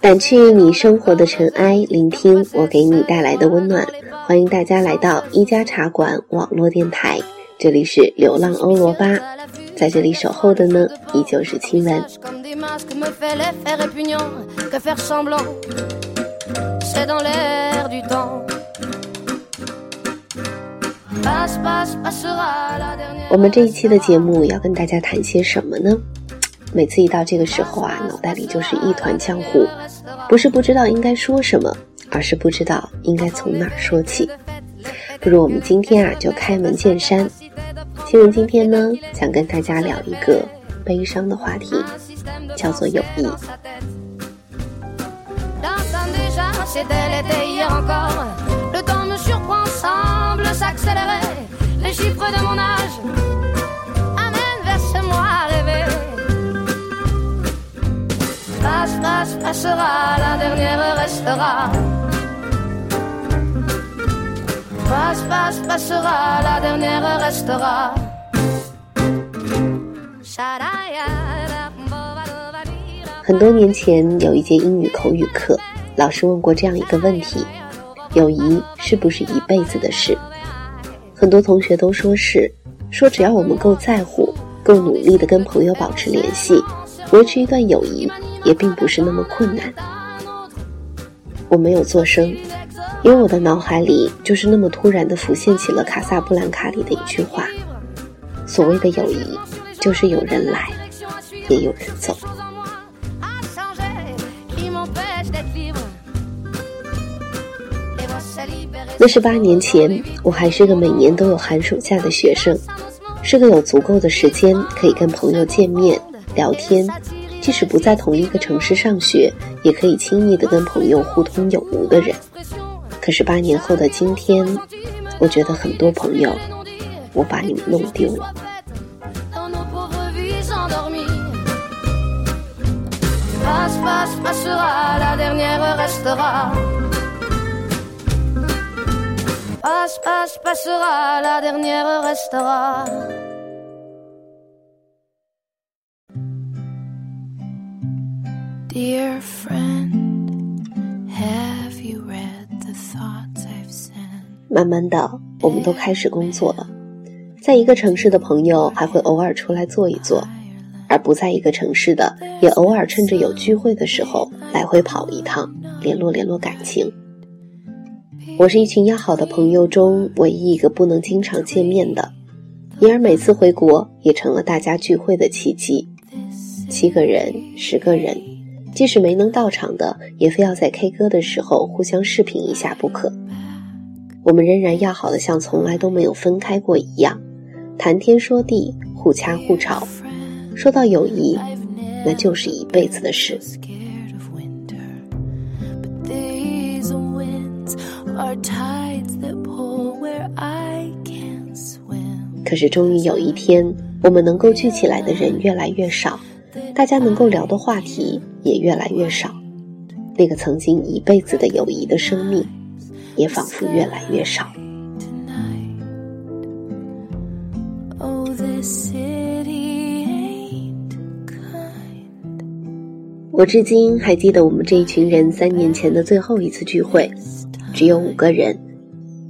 掸去你生活的尘埃，聆听我给你带来的温暖。欢迎大家来到一家茶馆网络电台，这里是流浪欧罗巴，在这里守候的呢，依旧是亲吻。我们这一期的节目要跟大家谈些什么呢？每次一到这个时候啊，脑袋里就是一团浆糊，不是不知道应该说什么，而是不知道应该从哪儿说起。不如我们今天啊，就开门见山。新闻今天呢，想跟大家聊一个悲伤的话题，叫做友谊。很多年前，有一节英语口语课，老师问过这样一个问题：友谊是不是一辈子的事？很多同学都说是，说只要我们够在乎，够努力的跟朋友保持联系，维持一段友谊也并不是那么困难。我没有做声，因为我的脑海里就是那么突然的浮现起了《卡萨布兰卡》里的一句话：所谓的友谊，就是有人来，也有人走。那是八年前，我还是个每年都有寒暑假的学生，是个有足够的时间可以跟朋友见面聊天，即使不在同一个城市上学，也可以轻易的跟朋友互通有无的人。可是八年后的今天，我觉得很多朋友，我把你们弄丢了。慢慢的，我们都开始工作了，在一个城市的朋友还会偶尔出来坐一坐，而不在一个城市的，也偶尔趁着有聚会的时候来回跑一趟，联络联络感情。我是一群要好的朋友中唯一一个不能经常见面的，因而每次回国也成了大家聚会的契机。七个人、十个人，即使没能到场的，也非要在 K 歌的时候互相视频一下不可。我们仍然要好的像从来都没有分开过一样，谈天说地，互掐互吵。说到友谊，那就是一辈子的事。可是，终于有一天，我们能够聚起来的人越来越少，大家能够聊的话题也越来越少，那个曾经一辈子的友谊的生命，也仿佛越来越少。我至今还记得我们这一群人三年前的最后一次聚会。只有五个人，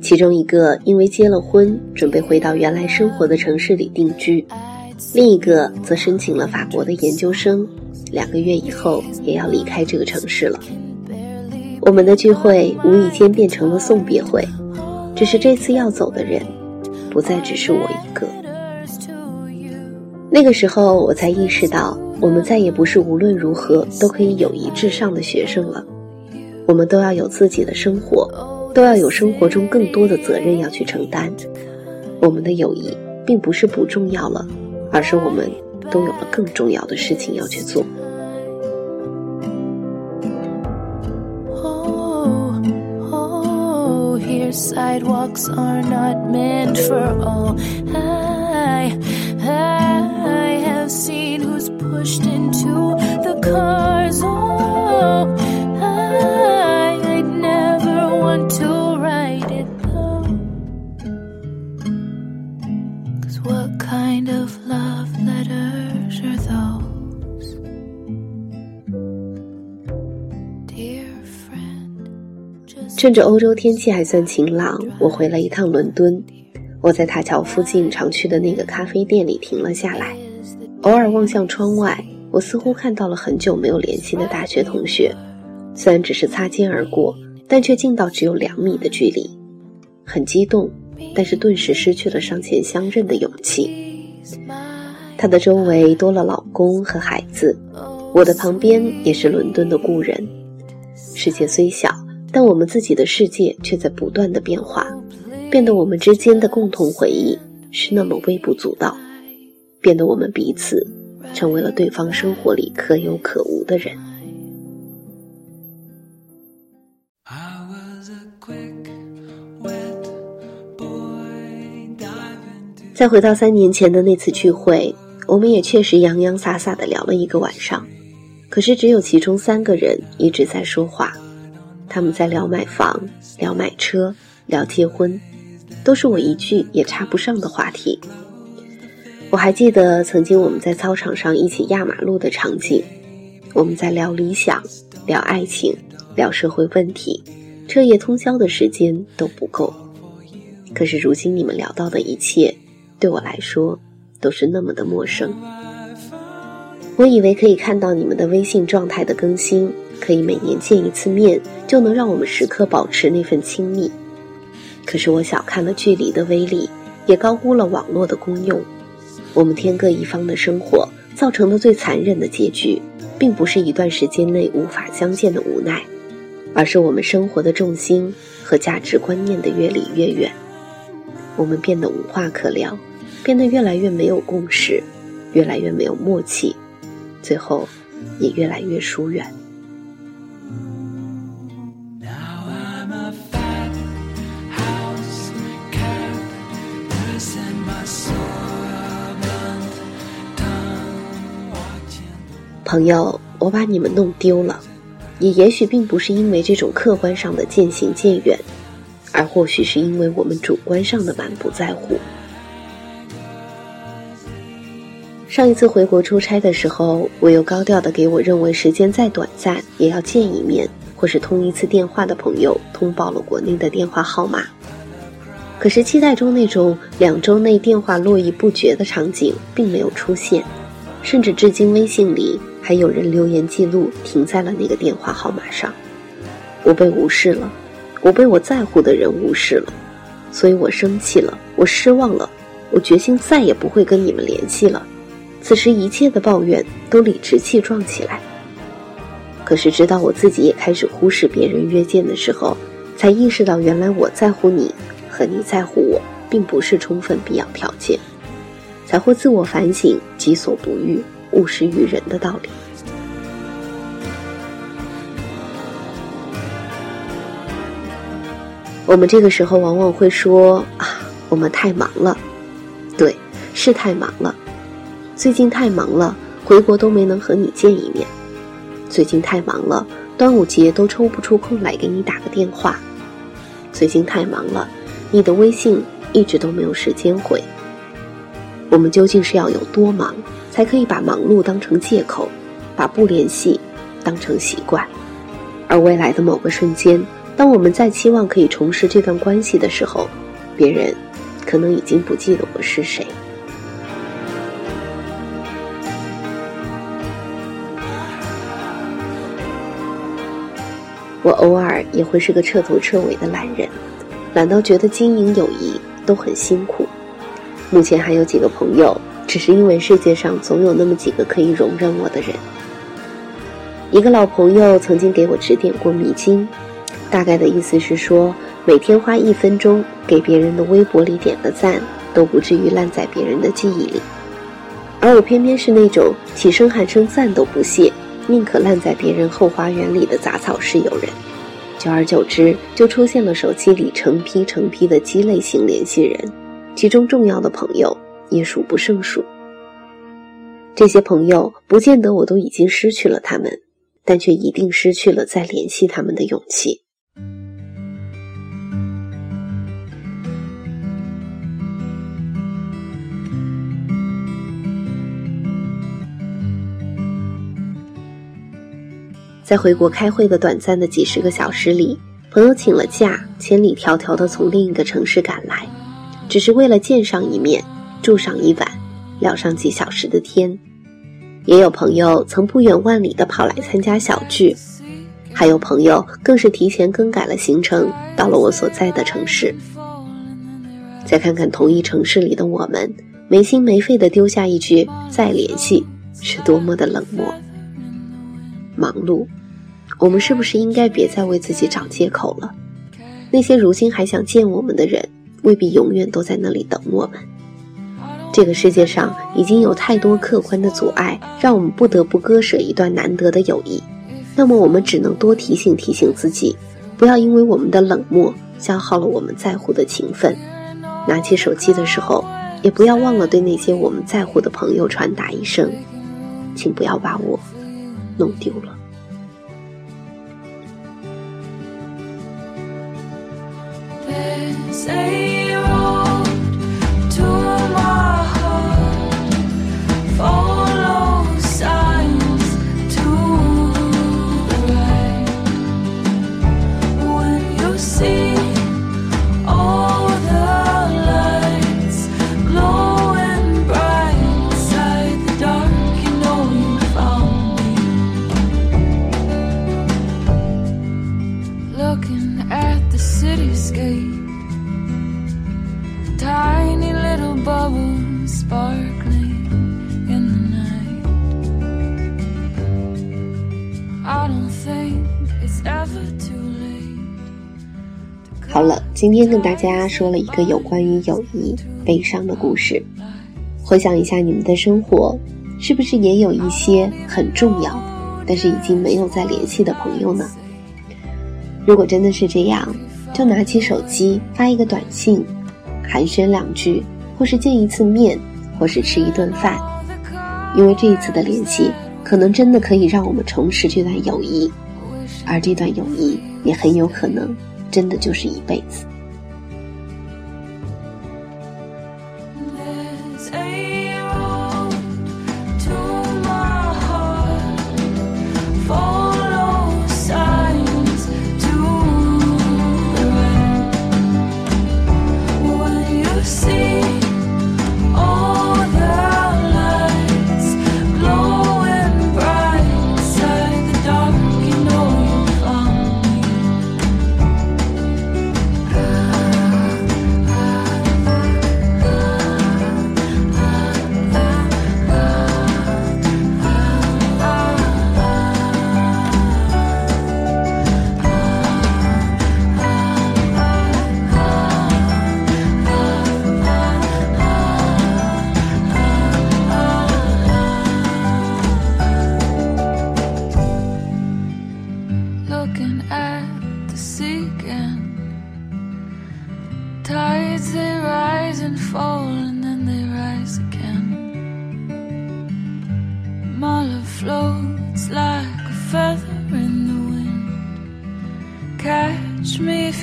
其中一个因为结了婚，准备回到原来生活的城市里定居；另一个则申请了法国的研究生，两个月以后也要离开这个城市了。我们的聚会无意间变成了送别会，只是这次要走的人，不再只是我一个。那个时候，我才意识到，我们再也不是无论如何都可以友谊至上的学生了。我们都要有自己的生活，都要有生活中更多的责任要去承担。我们的友谊并不是不重要了，而是我们都有了更重要的事情要去做。趁着欧洲天气还算晴朗，我回了一趟伦敦。我在塔桥附近常去的那个咖啡店里停了下来，偶尔望向窗外，我似乎看到了很久没有联系的大学同学。虽然只是擦肩而过，但却近到只有两米的距离。很激动，但是顿时失去了上前相认的勇气。他的周围多了老公和孩子，我的旁边也是伦敦的故人。世界虽小。但我们自己的世界却在不断的变化，变得我们之间的共同回忆是那么微不足道，变得我们彼此成为了对方生活里可有可无的人。再回到三年前的那次聚会，我们也确实洋洋洒洒的聊了一个晚上，可是只有其中三个人一直在说话。他们在聊买房、聊买车、聊结婚，都是我一句也插不上的话题。我还记得曾经我们在操场上一起压马路的场景，我们在聊理想、聊爱情、聊社会问题，彻夜通宵的时间都不够。可是如今你们聊到的一切，对我来说都是那么的陌生。我以为可以看到你们的微信状态的更新。可以每年见一次面，就能让我们时刻保持那份亲密。可是我小看了距离的威力，也高估了网络的功用。我们天各一方的生活造成的最残忍的结局，并不是一段时间内无法相见的无奈，而是我们生活的重心和价值观念的越离越远。我们变得无话可聊，变得越来越没有共识，越来越没有默契，最后也越来越疏远。朋友，我把你们弄丢了，也也许并不是因为这种客观上的渐行渐远，而或许是因为我们主观上的满不在乎。上一次回国出差的时候，我又高调的给我认为时间再短暂也要见一面或是通一次电话的朋友通报了国内的电话号码，可是期待中那种两周内电话络绎不绝的场景并没有出现，甚至至今微信里。还有人留言记录停在了那个电话号码上，我被无视了，我被我在乎的人无视了，所以我生气了，我失望了，我决心再也不会跟你们联系了。此时一切的抱怨都理直气壮起来。可是直到我自己也开始忽视别人约见的时候，才意识到原来我在乎你和你在乎我并不是充分必要条件，才会自我反省，己所不欲。勿施于人的道理。我们这个时候往往会说啊，我们太忙了，对，是太忙了。最近太忙了，回国都没能和你见一面。最近太忙了，端午节都抽不出空来给你打个电话。最近太忙了，你的微信一直都没有时间回。我们究竟是要有多忙？才可以把忙碌当成借口，把不联系当成习惯，而未来的某个瞬间，当我们再期望可以重拾这段关系的时候，别人可能已经不记得我是谁。我偶尔也会是个彻头彻尾的懒人，懒到觉得经营友谊都很辛苦。目前还有几个朋友。只是因为世界上总有那么几个可以容忍我的人。一个老朋友曾经给我指点过迷津，大概的意思是说，每天花一分钟给别人的微博里点个赞，都不至于烂在别人的记忆里。而我偏偏是那种起身喊声赞都不屑，宁可烂在别人后花园里的杂草式友人。久而久之，就出现了手机里成批成批的鸡肋型联系人，其中重要的朋友。也数不胜数。这些朋友不见得我都已经失去了他们，但却一定失去了再联系他们的勇气。在回国开会的短暂的几十个小时里，朋友请了假，千里迢迢的从另一个城市赶来，只是为了见上一面，住上一晚，聊上几小时的天。也有朋友曾不远万里的跑来参加小聚，还有朋友更是提前更改了行程，到了我所在的城市。再看看同一城市里的我们，没心没肺的丢下一句“再联系”，是多么的冷漠。忙碌，我们是不是应该别再为自己找借口了？那些如今还想见我们的人，未必永远都在那里等我们。这个世界上已经有太多客观的阻碍，让我们不得不割舍一段难得的友谊。那么，我们只能多提醒提醒自己，不要因为我们的冷漠消耗了我们在乎的情分。拿起手机的时候，也不要忘了对那些我们在乎的朋友传达一声，请不要把我弄丢了。好今天跟大家说了一个有关于友谊悲伤的故事。回想一下你们的生活，是不是也有一些很重要，但是已经没有再联系的朋友呢？如果真的是这样，就拿起手机发一个短信，寒暄两句，或是见一次面，或是吃一顿饭，因为这一次的联系，可能真的可以让我们重拾这段友谊。而这段友谊也很有可能，真的就是一辈子。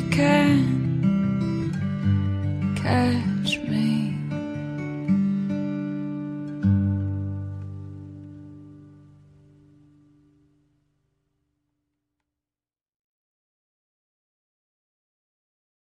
can.